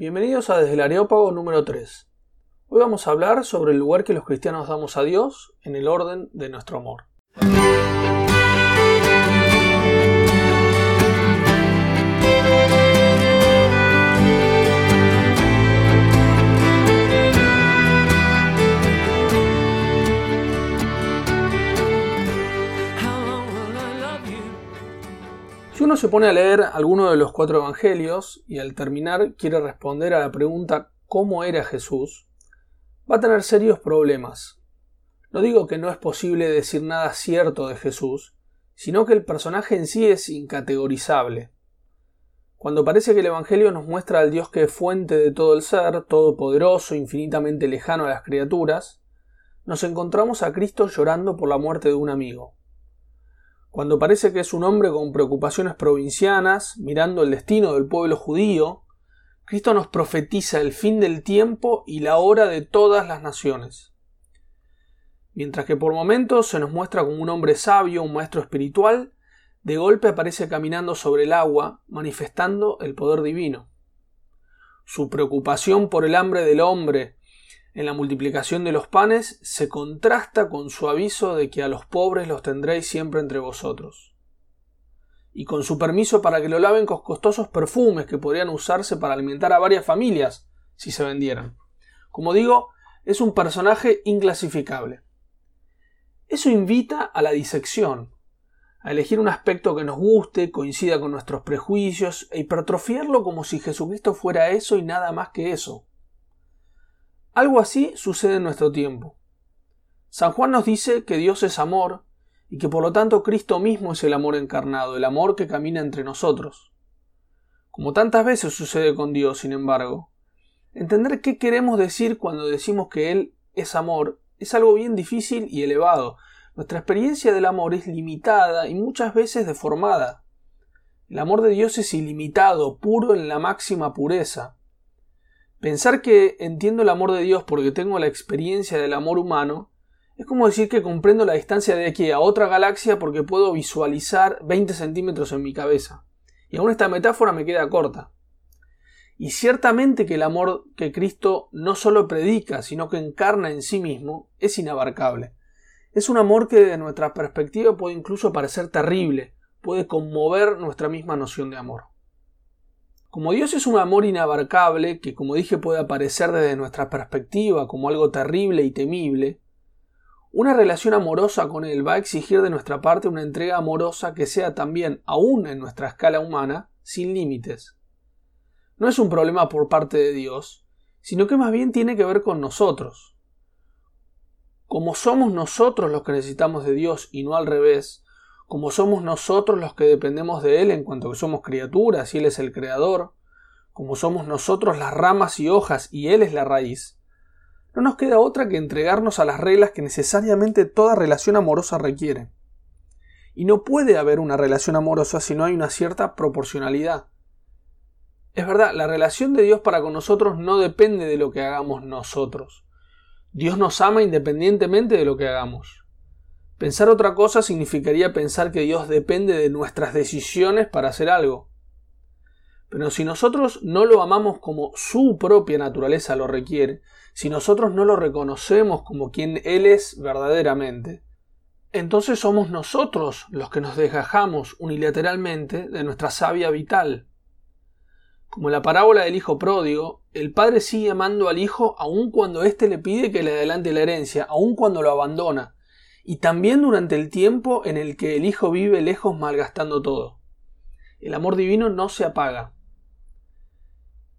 Bienvenidos a Desde el Areópago número 3. Hoy vamos a hablar sobre el lugar que los cristianos damos a Dios en el orden de nuestro amor. Uno se pone a leer alguno de los cuatro evangelios y al terminar quiere responder a la pregunta ¿cómo era Jesús? va a tener serios problemas. No digo que no es posible decir nada cierto de Jesús, sino que el personaje en sí es incategorizable. Cuando parece que el Evangelio nos muestra al Dios que es fuente de todo el ser, todopoderoso, infinitamente lejano a las criaturas, nos encontramos a Cristo llorando por la muerte de un amigo. Cuando parece que es un hombre con preocupaciones provincianas, mirando el destino del pueblo judío, Cristo nos profetiza el fin del tiempo y la hora de todas las naciones. Mientras que por momentos se nos muestra como un hombre sabio, un maestro espiritual, de golpe aparece caminando sobre el agua, manifestando el poder divino. Su preocupación por el hambre del hombre en la multiplicación de los panes se contrasta con su aviso de que a los pobres los tendréis siempre entre vosotros. Y con su permiso para que lo laven con costosos perfumes que podrían usarse para alimentar a varias familias si se vendieran. Como digo, es un personaje inclasificable. Eso invita a la disección, a elegir un aspecto que nos guste, coincida con nuestros prejuicios e hipertrofiarlo como si Jesucristo fuera eso y nada más que eso. Algo así sucede en nuestro tiempo. San Juan nos dice que Dios es amor y que por lo tanto Cristo mismo es el amor encarnado, el amor que camina entre nosotros. Como tantas veces sucede con Dios, sin embargo, entender qué queremos decir cuando decimos que Él es amor es algo bien difícil y elevado. Nuestra experiencia del amor es limitada y muchas veces deformada. El amor de Dios es ilimitado, puro en la máxima pureza. Pensar que entiendo el amor de Dios porque tengo la experiencia del amor humano es como decir que comprendo la distancia de aquí a otra galaxia porque puedo visualizar 20 centímetros en mi cabeza. Y aún esta metáfora me queda corta. Y ciertamente que el amor que Cristo no solo predica, sino que encarna en sí mismo, es inabarcable. Es un amor que desde nuestra perspectiva puede incluso parecer terrible, puede conmover nuestra misma noción de amor. Como Dios es un amor inabarcable, que como dije puede aparecer desde nuestra perspectiva como algo terrible y temible, una relación amorosa con Él va a exigir de nuestra parte una entrega amorosa que sea también, aún en nuestra escala humana, sin límites. No es un problema por parte de Dios, sino que más bien tiene que ver con nosotros. Como somos nosotros los que necesitamos de Dios y no al revés, como somos nosotros los que dependemos de Él en cuanto que somos criaturas y Él es el creador, como somos nosotros las ramas y hojas y Él es la raíz, no nos queda otra que entregarnos a las reglas que necesariamente toda relación amorosa requiere. Y no puede haber una relación amorosa si no hay una cierta proporcionalidad. Es verdad, la relación de Dios para con nosotros no depende de lo que hagamos nosotros. Dios nos ama independientemente de lo que hagamos. Pensar otra cosa significaría pensar que Dios depende de nuestras decisiones para hacer algo. Pero si nosotros no lo amamos como su propia naturaleza lo requiere, si nosotros no lo reconocemos como quien Él es verdaderamente, entonces somos nosotros los que nos desgajamos unilateralmente de nuestra savia vital. Como la parábola del hijo pródigo, el padre sigue amando al hijo aun cuando éste le pide que le adelante la herencia, aun cuando lo abandona, y también durante el tiempo en el que el Hijo vive lejos malgastando todo. El amor divino no se apaga.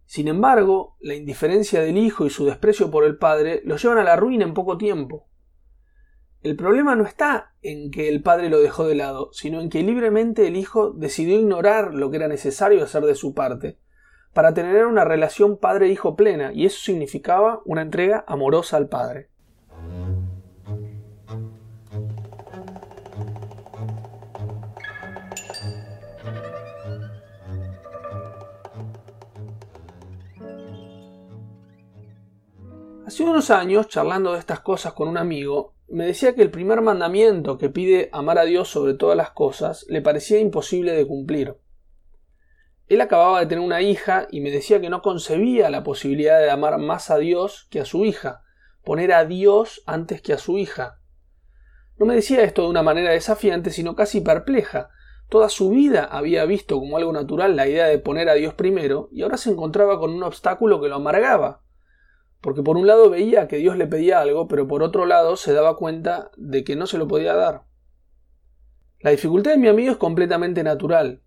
Sin embargo, la indiferencia del Hijo y su desprecio por el Padre lo llevan a la ruina en poco tiempo. El problema no está en que el Padre lo dejó de lado, sino en que libremente el Hijo decidió ignorar lo que era necesario hacer de su parte, para tener una relación padre-hijo plena, y eso significaba una entrega amorosa al Padre. Hace unos años, charlando de estas cosas con un amigo, me decía que el primer mandamiento que pide amar a Dios sobre todas las cosas le parecía imposible de cumplir. Él acababa de tener una hija y me decía que no concebía la posibilidad de amar más a Dios que a su hija, poner a Dios antes que a su hija. No me decía esto de una manera desafiante, sino casi perpleja. Toda su vida había visto como algo natural la idea de poner a Dios primero, y ahora se encontraba con un obstáculo que lo amargaba. Porque por un lado veía que Dios le pedía algo, pero por otro lado se daba cuenta de que no se lo podía dar. La dificultad de mi amigo es completamente natural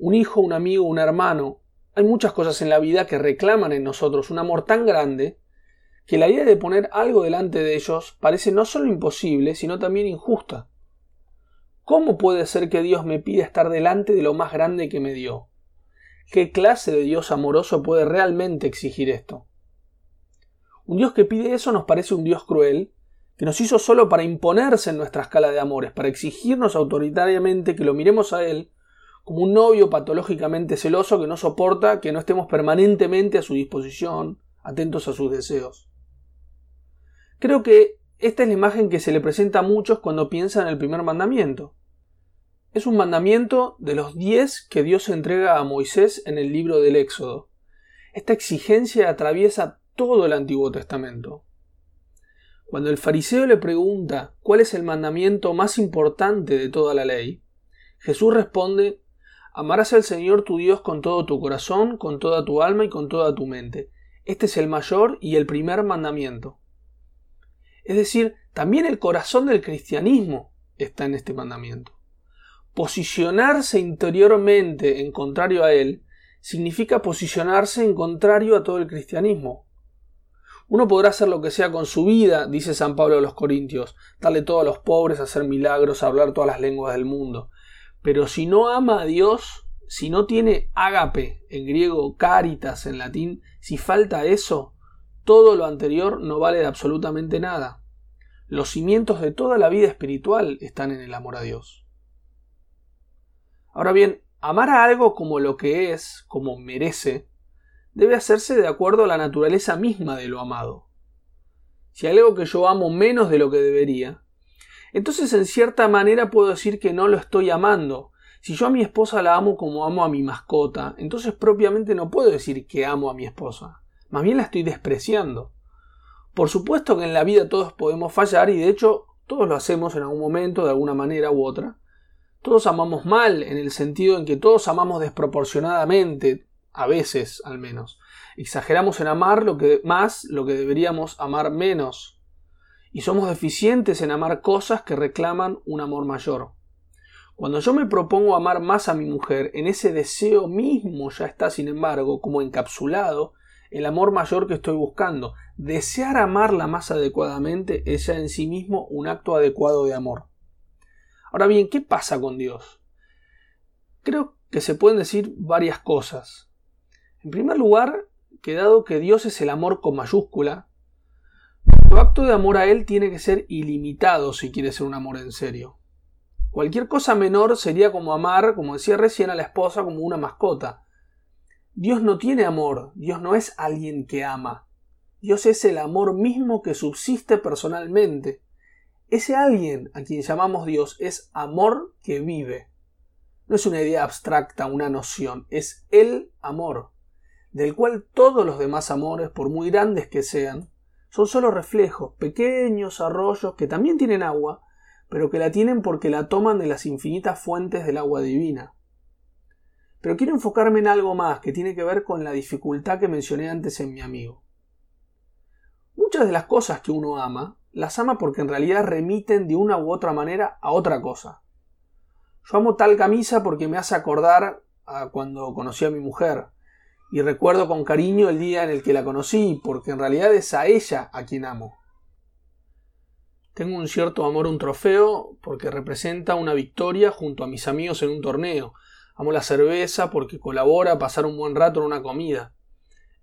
un hijo, un amigo, un hermano. Hay muchas cosas en la vida que reclaman en nosotros un amor tan grande que la idea de poner algo delante de ellos parece no solo imposible, sino también injusta. ¿Cómo puede ser que Dios me pida estar delante de lo más grande que me dio? ¿Qué clase de Dios amoroso puede realmente exigir esto? Un Dios que pide eso nos parece un Dios cruel, que nos hizo solo para imponerse en nuestra escala de amores, para exigirnos autoritariamente que lo miremos a Él como un novio patológicamente celoso que no soporta que no estemos permanentemente a su disposición, atentos a sus deseos. Creo que esta es la imagen que se le presenta a muchos cuando piensan en el primer mandamiento. Es un mandamiento de los diez que Dios entrega a Moisés en el libro del Éxodo. Esta exigencia atraviesa todo el Antiguo Testamento. Cuando el fariseo le pregunta cuál es el mandamiento más importante de toda la ley, Jesús responde Amarás al Señor tu Dios con todo tu corazón, con toda tu alma y con toda tu mente. Este es el mayor y el primer mandamiento. Es decir, también el corazón del cristianismo está en este mandamiento. Posicionarse interiormente en contrario a él significa posicionarse en contrario a todo el cristianismo. Uno podrá hacer lo que sea con su vida, dice San Pablo a los Corintios, darle todo a los pobres, hacer milagros, hablar todas las lenguas del mundo. Pero si no ama a Dios, si no tiene ágape en griego, caritas en latín, si falta eso, todo lo anterior no vale de absolutamente nada. Los cimientos de toda la vida espiritual están en el amor a Dios. Ahora bien, amar a algo como lo que es, como merece, debe hacerse de acuerdo a la naturaleza misma de lo amado. Si hay algo que yo amo menos de lo que debería, entonces en cierta manera puedo decir que no lo estoy amando. Si yo a mi esposa la amo como amo a mi mascota, entonces propiamente no puedo decir que amo a mi esposa. Más bien la estoy despreciando. Por supuesto que en la vida todos podemos fallar y de hecho todos lo hacemos en algún momento de alguna manera u otra. Todos amamos mal en el sentido en que todos amamos desproporcionadamente, a veces al menos. Exageramos en amar lo que más lo que deberíamos amar menos y somos deficientes en amar cosas que reclaman un amor mayor. Cuando yo me propongo amar más a mi mujer, en ese deseo mismo ya está, sin embargo, como encapsulado el amor mayor que estoy buscando. Desear amarla más adecuadamente es ya en sí mismo un acto adecuado de amor. Ahora bien, ¿qué pasa con Dios? Creo que se pueden decir varias cosas. En primer lugar, que dado que Dios es el amor con mayúscula, tu acto de amor a Él tiene que ser ilimitado si quieres ser un amor en serio. Cualquier cosa menor sería como amar, como decía recién, a la esposa como una mascota. Dios no tiene amor, Dios no es alguien que ama. Dios es el amor mismo que subsiste personalmente. Ese alguien a quien llamamos Dios es amor que vive. No es una idea abstracta, una noción, es el amor, del cual todos los demás amores, por muy grandes que sean, son solo reflejos, pequeños arroyos que también tienen agua, pero que la tienen porque la toman de las infinitas fuentes del agua divina. Pero quiero enfocarme en algo más que tiene que ver con la dificultad que mencioné antes en mi amigo. Muchas de las cosas que uno ama, las ama porque en realidad remiten de una u otra manera a otra cosa. Yo amo tal camisa porque me hace acordar a cuando conocí a mi mujer, y recuerdo con cariño el día en el que la conocí, porque en realidad es a ella a quien amo. Tengo un cierto amor a un trofeo porque representa una victoria junto a mis amigos en un torneo. Amo la cerveza porque colabora a pasar un buen rato en una comida.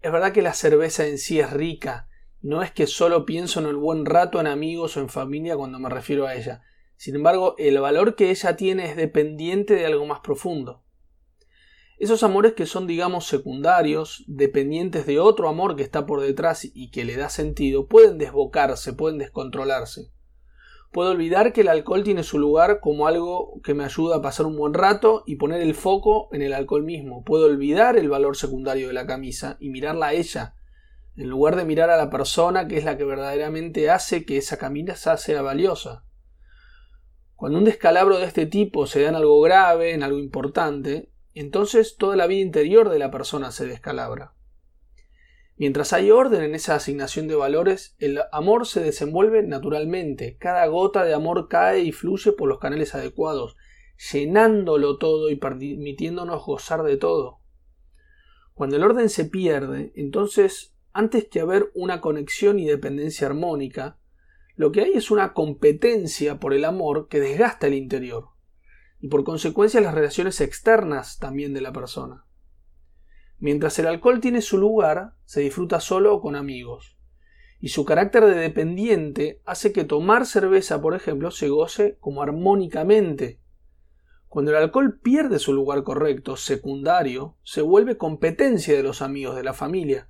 Es verdad que la cerveza en sí es rica, no es que solo pienso en el buen rato en amigos o en familia cuando me refiero a ella. Sin embargo, el valor que ella tiene es dependiente de algo más profundo. Esos amores que son, digamos, secundarios, dependientes de otro amor que está por detrás y que le da sentido, pueden desbocarse, pueden descontrolarse. Puedo olvidar que el alcohol tiene su lugar como algo que me ayuda a pasar un buen rato y poner el foco en el alcohol mismo. Puedo olvidar el valor secundario de la camisa y mirarla a ella, en lugar de mirar a la persona que es la que verdaderamente hace que esa camisa sea valiosa. Cuando un descalabro de este tipo se da en algo grave, en algo importante, entonces toda la vida interior de la persona se descalabra. Mientras hay orden en esa asignación de valores, el amor se desenvuelve naturalmente. Cada gota de amor cae y fluye por los canales adecuados, llenándolo todo y permitiéndonos gozar de todo. Cuando el orden se pierde, entonces, antes que haber una conexión y dependencia armónica, lo que hay es una competencia por el amor que desgasta el interior, y por consecuencia las relaciones externas también de la persona. Mientras el alcohol tiene su lugar, se disfruta solo o con amigos. Y su carácter de dependiente hace que tomar cerveza, por ejemplo, se goce como armónicamente. Cuando el alcohol pierde su lugar correcto, secundario, se vuelve competencia de los amigos, de la familia.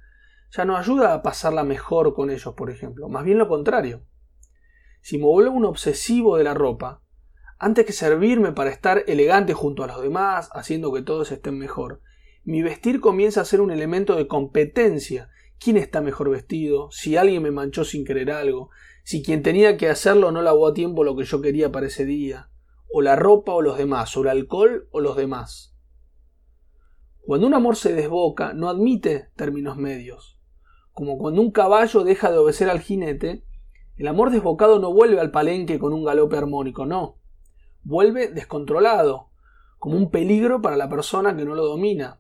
Ya no ayuda a pasarla mejor con ellos, por ejemplo, más bien lo contrario. Si me vuelvo un obsesivo de la ropa, antes que servirme para estar elegante junto a los demás, haciendo que todos estén mejor, mi vestir comienza a ser un elemento de competencia. ¿Quién está mejor vestido? Si alguien me manchó sin querer algo, si quien tenía que hacerlo no lavó a tiempo lo que yo quería para ese día, o la ropa o los demás, o el alcohol o los demás. Cuando un amor se desboca, no admite términos medios. Como cuando un caballo deja de obedecer al jinete, el amor desbocado no vuelve al palenque con un galope armónico, no. Vuelve descontrolado, como un peligro para la persona que no lo domina.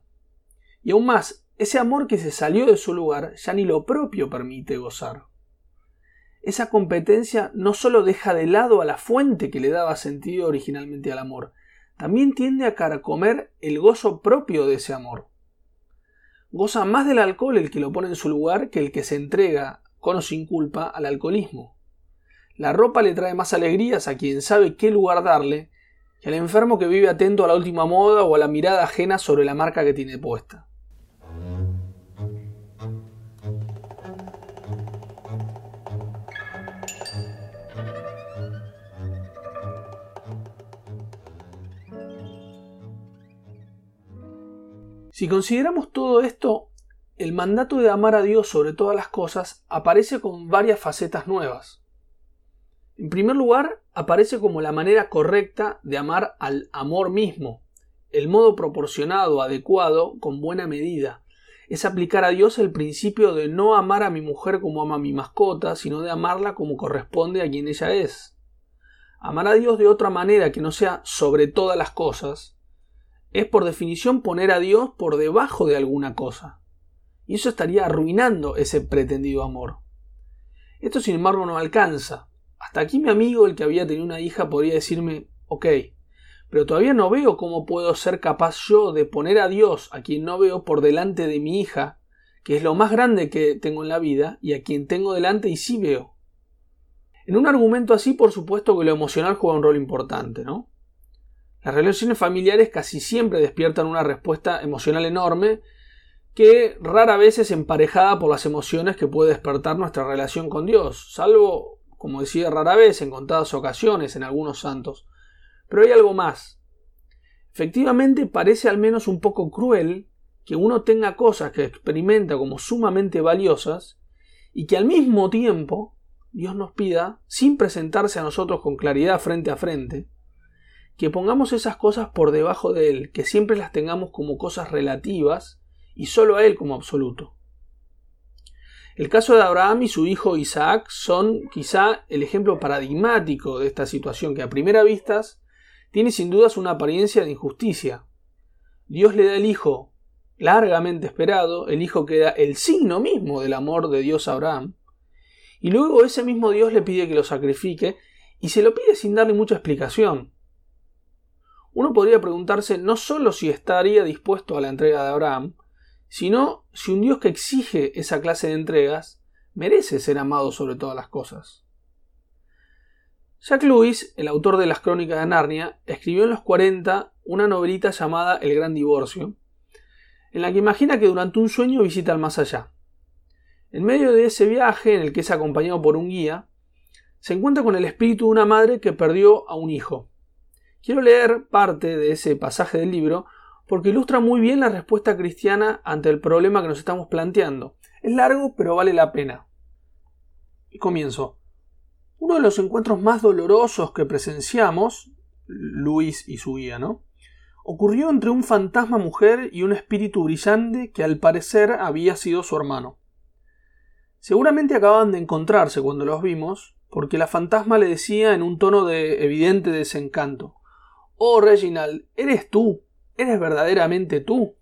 Y aún más, ese amor que se salió de su lugar ya ni lo propio permite gozar. Esa competencia no solo deja de lado a la fuente que le daba sentido originalmente al amor, también tiende a carcomer el gozo propio de ese amor. Goza más del alcohol el que lo pone en su lugar que el que se entrega, con o sin culpa, al alcoholismo. La ropa le trae más alegrías a quien sabe qué lugar darle que al enfermo que vive atento a la última moda o a la mirada ajena sobre la marca que tiene puesta. Si consideramos todo esto, el mandato de amar a Dios sobre todas las cosas aparece con varias facetas nuevas. En primer lugar, aparece como la manera correcta de amar al amor mismo, el modo proporcionado, adecuado, con buena medida. Es aplicar a Dios el principio de no amar a mi mujer como ama mi mascota, sino de amarla como corresponde a quien ella es. Amar a Dios de otra manera que no sea sobre todas las cosas, es por definición poner a Dios por debajo de alguna cosa. Y eso estaría arruinando ese pretendido amor. Esto sin embargo no alcanza. Hasta aquí mi amigo, el que había tenido una hija, podría decirme, ok, pero todavía no veo cómo puedo ser capaz yo de poner a Dios, a quien no veo, por delante de mi hija, que es lo más grande que tengo en la vida, y a quien tengo delante y sí veo. En un argumento así, por supuesto que lo emocional juega un rol importante, ¿no? Las relaciones familiares casi siempre despiertan una respuesta emocional enorme que rara vez es emparejada por las emociones que puede despertar nuestra relación con Dios, salvo, como decía, rara vez en contadas ocasiones en algunos santos. Pero hay algo más. Efectivamente parece al menos un poco cruel que uno tenga cosas que experimenta como sumamente valiosas y que al mismo tiempo Dios nos pida, sin presentarse a nosotros con claridad frente a frente, que pongamos esas cosas por debajo de Él, que siempre las tengamos como cosas relativas y solo a Él como absoluto. El caso de Abraham y su hijo Isaac son quizá el ejemplo paradigmático de esta situación que a primera vista tiene sin dudas una apariencia de injusticia. Dios le da el hijo largamente esperado, el hijo que da el signo mismo del amor de Dios a Abraham, y luego ese mismo Dios le pide que lo sacrifique y se lo pide sin darle mucha explicación. Uno podría preguntarse no solo si estaría dispuesto a la entrega de Abraham, sino si un Dios que exige esa clase de entregas merece ser amado sobre todas las cosas. Jack Lewis, el autor de las Crónicas de Narnia, escribió en los 40 una novelita llamada El Gran Divorcio, en la que imagina que durante un sueño visita el más allá. En medio de ese viaje, en el que es acompañado por un guía, se encuentra con el espíritu de una madre que perdió a un hijo. Quiero leer parte de ese pasaje del libro porque ilustra muy bien la respuesta cristiana ante el problema que nos estamos planteando. Es largo, pero vale la pena. Y comienzo. Uno de los encuentros más dolorosos que presenciamos, Luis y su guía, ¿no? Ocurrió entre un fantasma mujer y un espíritu brillante que al parecer había sido su hermano. Seguramente acababan de encontrarse cuando los vimos, porque la fantasma le decía en un tono de evidente desencanto Oh, Reginald, ¿eres tú? ¿Eres verdaderamente tú?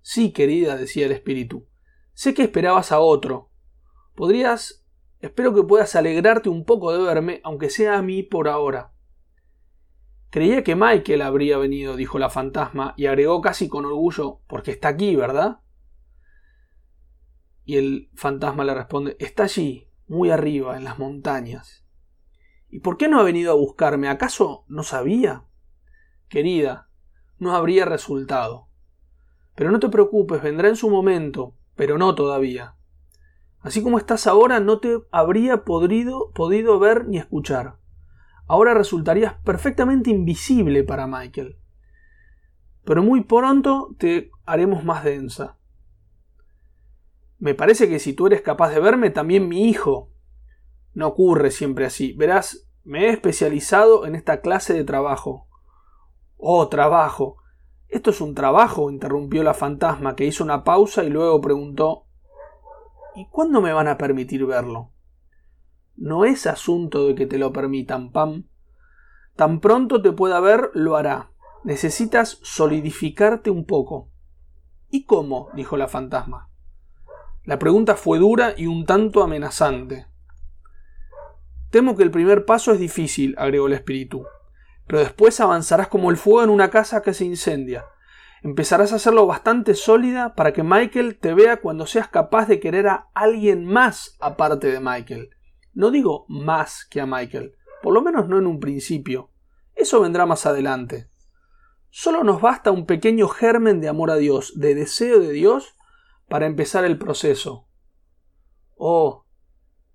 Sí, querida, decía el espíritu. Sé que esperabas a otro. Podrías. espero que puedas alegrarte un poco de verme, aunque sea a mí por ahora. Creía que Michael habría venido, dijo la fantasma, y agregó casi con orgullo, porque está aquí, ¿verdad? Y el fantasma le responde Está allí, muy arriba, en las montañas. ¿Y por qué no ha venido a buscarme? ¿Acaso no sabía? Querida, no habría resultado. Pero no te preocupes, vendrá en su momento, pero no todavía. Así como estás ahora, no te habría podido, podido ver ni escuchar. Ahora resultarías perfectamente invisible para Michael. Pero muy pronto te haremos más densa. Me parece que si tú eres capaz de verme, también mi hijo. No ocurre siempre así. Verás, me he especializado en esta clase de trabajo. Oh, trabajo. ¿Esto es un trabajo? interrumpió la fantasma, que hizo una pausa y luego preguntó ¿Y cuándo me van a permitir verlo? No es asunto de que te lo permitan, Pam. Tan pronto te pueda ver, lo hará. Necesitas solidificarte un poco. ¿Y cómo? dijo la fantasma. La pregunta fue dura y un tanto amenazante. Temo que el primer paso es difícil, agregó el espíritu, pero después avanzarás como el fuego en una casa que se incendia. Empezarás a hacerlo bastante sólida para que Michael te vea cuando seas capaz de querer a alguien más aparte de Michael. No digo más que a Michael, por lo menos no en un principio. Eso vendrá más adelante. Solo nos basta un pequeño germen de amor a Dios, de deseo de Dios, para empezar el proceso. Oh,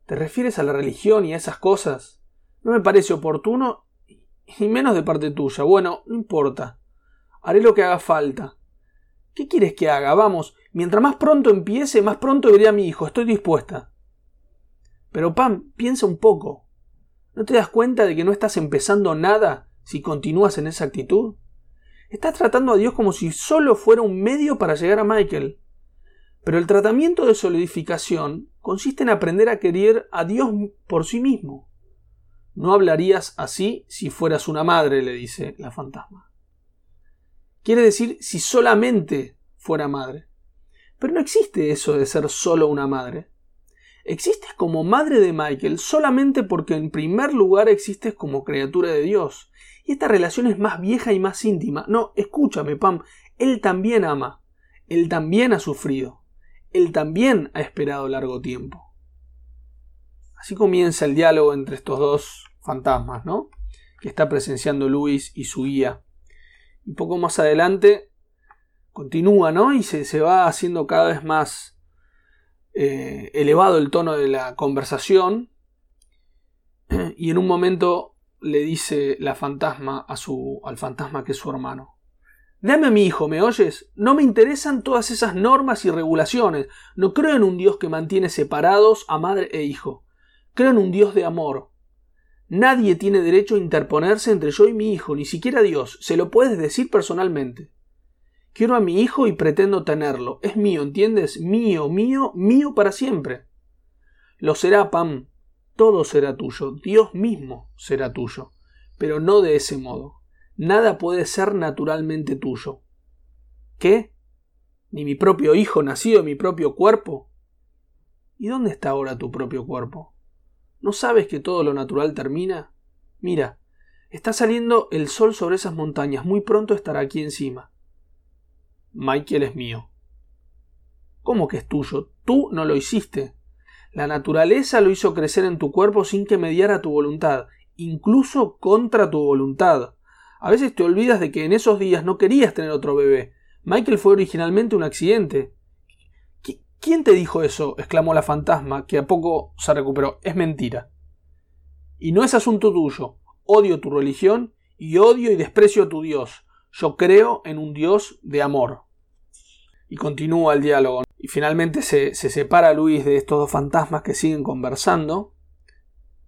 ¿te refieres a la religión y a esas cosas? No me parece oportuno y menos de parte tuya. Bueno, no importa. Haré lo que haga falta. ¿Qué quieres que haga? Vamos, mientras más pronto empiece, más pronto veré a mi hijo. Estoy dispuesta. Pero Pam, piensa un poco. ¿No te das cuenta de que no estás empezando nada si continúas en esa actitud? Estás tratando a Dios como si solo fuera un medio para llegar a Michael. Pero el tratamiento de solidificación consiste en aprender a querer a Dios por sí mismo. No hablarías así si fueras una madre, le dice la fantasma. Quiere decir si solamente fuera madre. Pero no existe eso de ser solo una madre. Existes como madre de Michael solamente porque en primer lugar existes como criatura de Dios. Y esta relación es más vieja y más íntima. No, escúchame, Pam, él también ama. Él también ha sufrido él también ha esperado largo tiempo. Así comienza el diálogo entre estos dos fantasmas, ¿no? Que está presenciando Luis y su guía. Y poco más adelante continúa, ¿no? Y se, va haciendo cada vez más eh, elevado el tono de la conversación. Y en un momento le dice la fantasma a su, al fantasma que es su hermano. Dame a mi hijo, ¿me oyes? No me interesan todas esas normas y regulaciones. No creo en un Dios que mantiene separados a madre e hijo. Creo en un Dios de amor. Nadie tiene derecho a interponerse entre yo y mi hijo, ni siquiera Dios. Se lo puedes decir personalmente. Quiero a mi hijo y pretendo tenerlo. Es mío, ¿entiendes? Mío, mío, mío para siempre. Lo será, Pam. Todo será tuyo. Dios mismo será tuyo. Pero no de ese modo. Nada puede ser naturalmente tuyo. ¿Qué? ¿Ni mi propio hijo nacido en mi propio cuerpo? ¿Y dónde está ahora tu propio cuerpo? ¿No sabes que todo lo natural termina? Mira, está saliendo el sol sobre esas montañas, muy pronto estará aquí encima. Michael es mío. ¿Cómo que es tuyo? Tú no lo hiciste. La naturaleza lo hizo crecer en tu cuerpo sin que mediara tu voluntad, incluso contra tu voluntad. A veces te olvidas de que en esos días no querías tener otro bebé. Michael fue originalmente un accidente. ¿Quién te dijo eso? exclamó la fantasma, que a poco se recuperó. Es mentira. Y no es asunto tuyo. Odio tu religión y odio y desprecio a tu Dios. Yo creo en un Dios de amor. Y continúa el diálogo. Y finalmente se, se separa Luis de estos dos fantasmas que siguen conversando.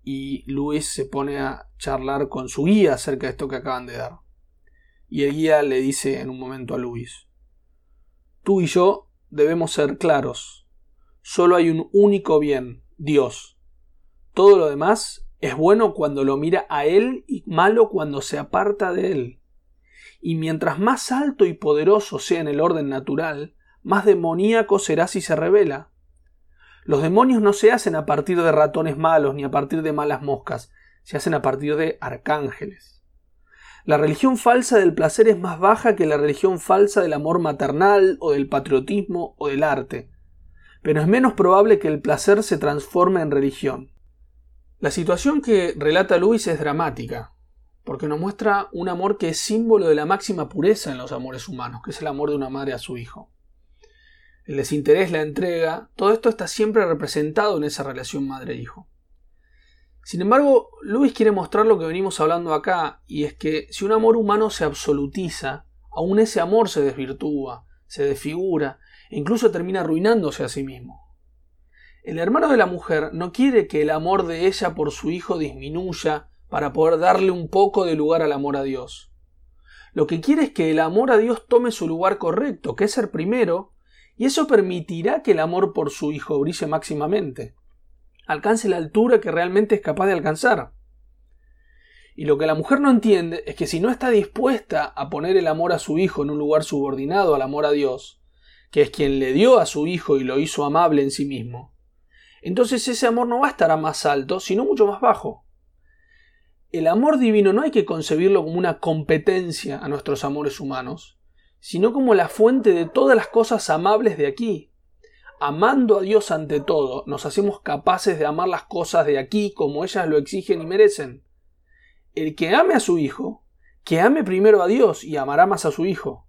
Y Luis se pone a charlar con su guía acerca de esto que acaban de dar. Y el guía le dice en un momento a Luis, tú y yo debemos ser claros. Solo hay un único bien, Dios. Todo lo demás es bueno cuando lo mira a Él y malo cuando se aparta de Él. Y mientras más alto y poderoso sea en el orden natural, más demoníaco será si se revela. Los demonios no se hacen a partir de ratones malos ni a partir de malas moscas, se hacen a partir de arcángeles. La religión falsa del placer es más baja que la religión falsa del amor maternal o del patriotismo o del arte, pero es menos probable que el placer se transforme en religión. La situación que relata Luis es dramática, porque nos muestra un amor que es símbolo de la máxima pureza en los amores humanos, que es el amor de una madre a su hijo. El desinterés, la entrega, todo esto está siempre representado en esa relación madre-hijo. Sin embargo, Luis quiere mostrar lo que venimos hablando acá, y es que si un amor humano se absolutiza, aún ese amor se desvirtúa, se desfigura, e incluso termina arruinándose a sí mismo. El hermano de la mujer no quiere que el amor de ella por su hijo disminuya para poder darle un poco de lugar al amor a Dios. Lo que quiere es que el amor a Dios tome su lugar correcto, que es ser primero, y eso permitirá que el amor por su hijo brille máximamente alcance la altura que realmente es capaz de alcanzar. Y lo que la mujer no entiende es que si no está dispuesta a poner el amor a su hijo en un lugar subordinado al amor a Dios, que es quien le dio a su hijo y lo hizo amable en sí mismo, entonces ese amor no va a estar a más alto, sino mucho más bajo. El amor divino no hay que concebirlo como una competencia a nuestros amores humanos, sino como la fuente de todas las cosas amables de aquí, amando a Dios ante todo, nos hacemos capaces de amar las cosas de aquí como ellas lo exigen y merecen. El que ame a su hijo, que ame primero a Dios y amará más a su hijo.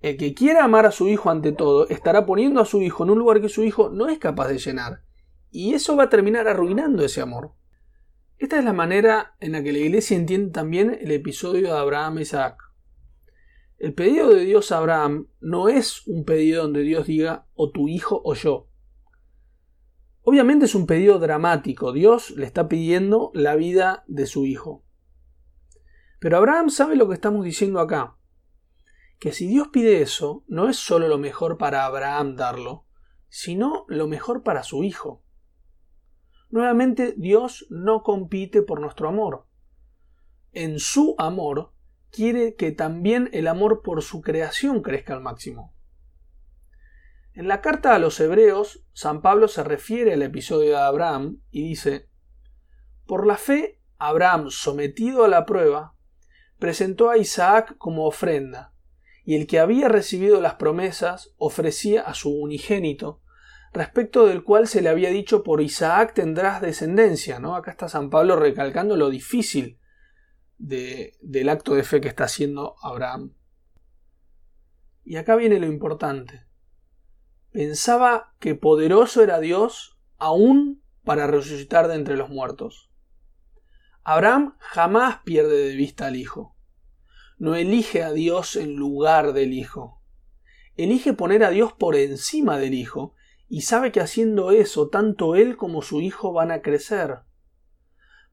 El que quiera amar a su hijo ante todo, estará poniendo a su hijo en un lugar que su hijo no es capaz de llenar. Y eso va a terminar arruinando ese amor. Esta es la manera en la que la iglesia entiende también el episodio de Abraham e Isaac. El pedido de Dios a Abraham no es un pedido donde Dios diga o tu hijo o yo. Obviamente es un pedido dramático. Dios le está pidiendo la vida de su hijo. Pero Abraham sabe lo que estamos diciendo acá. Que si Dios pide eso, no es solo lo mejor para Abraham darlo, sino lo mejor para su hijo. Nuevamente, Dios no compite por nuestro amor. En su amor quiere que también el amor por su creación crezca al máximo. En la carta a los hebreos, San Pablo se refiere al episodio de Abraham y dice, Por la fe, Abraham, sometido a la prueba, presentó a Isaac como ofrenda, y el que había recibido las promesas ofrecía a su unigénito, respecto del cual se le había dicho por Isaac tendrás descendencia, ¿no? Acá está San Pablo recalcando lo difícil del acto de fe que está haciendo Abraham. Y acá viene lo importante. Pensaba que poderoso era Dios aún para resucitar de entre los muertos. Abraham jamás pierde de vista al Hijo. No elige a Dios en lugar del Hijo. Elige poner a Dios por encima del Hijo y sabe que haciendo eso tanto él como su Hijo van a crecer.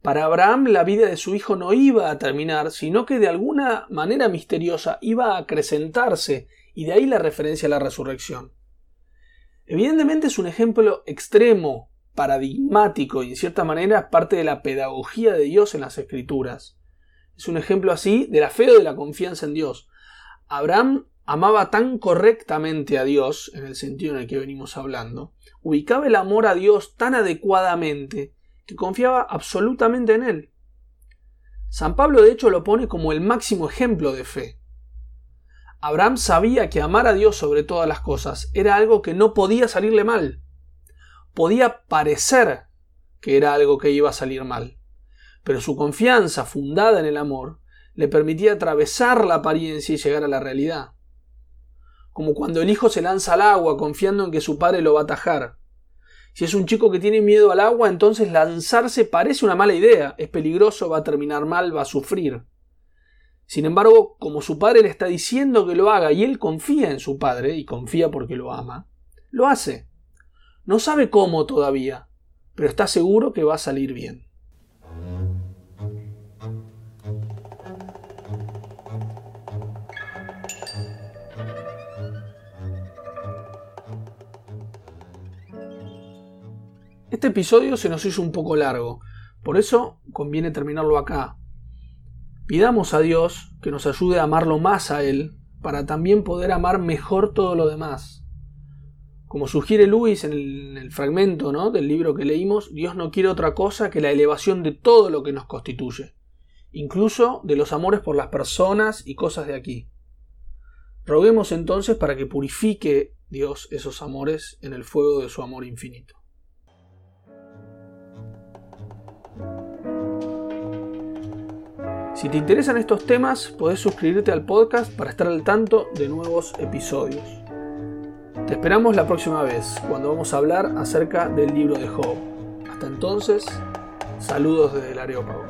Para Abraham la vida de su hijo no iba a terminar, sino que de alguna manera misteriosa iba a acrecentarse, y de ahí la referencia a la resurrección. Evidentemente es un ejemplo extremo, paradigmático y en cierta manera parte de la pedagogía de Dios en las Escrituras. Es un ejemplo así de la fe o de la confianza en Dios. Abraham amaba tan correctamente a Dios, en el sentido en el que venimos hablando, ubicaba el amor a Dios tan adecuadamente, que confiaba absolutamente en él. San Pablo de hecho lo pone como el máximo ejemplo de fe. Abraham sabía que amar a Dios sobre todas las cosas era algo que no podía salirle mal. Podía parecer que era algo que iba a salir mal, pero su confianza fundada en el amor le permitía atravesar la apariencia y llegar a la realidad. Como cuando el hijo se lanza al agua confiando en que su padre lo va a atajar, Si es un chico que tiene miedo al agua, entonces lanzarse parece una mala idea, es peligroso, va a terminar mal, va a sufrir. Sin embargo, como su padre le está diciendo que lo haga y él confía en su padre, y confía porque lo ama, lo hace. No sabe cómo todavía, pero está seguro que va a salir bien. Este episodio se nos hizo un poco largo, por eso conviene terminarlo acá. Pidamos a Dios que nos ayude a amarlo más a Él, para también poder amar mejor todo lo demás. Como sugiere Luis en el, fragmento ¿no? del libro que leímos, Dios no quiere otra cosa que la elevación de todo lo que nos constituye, incluso de los amores por las personas y cosas de aquí. Roguemos entonces para que purifique Dios esos amores en el fuego de su amor infinito. Si te interesan estos temas, podés suscribirte al podcast para estar al tanto de nuevos episodios. Te esperamos la próxima vez, cuando vamos a hablar acerca del libro de Job. Hasta entonces, saludos desde el Areópago.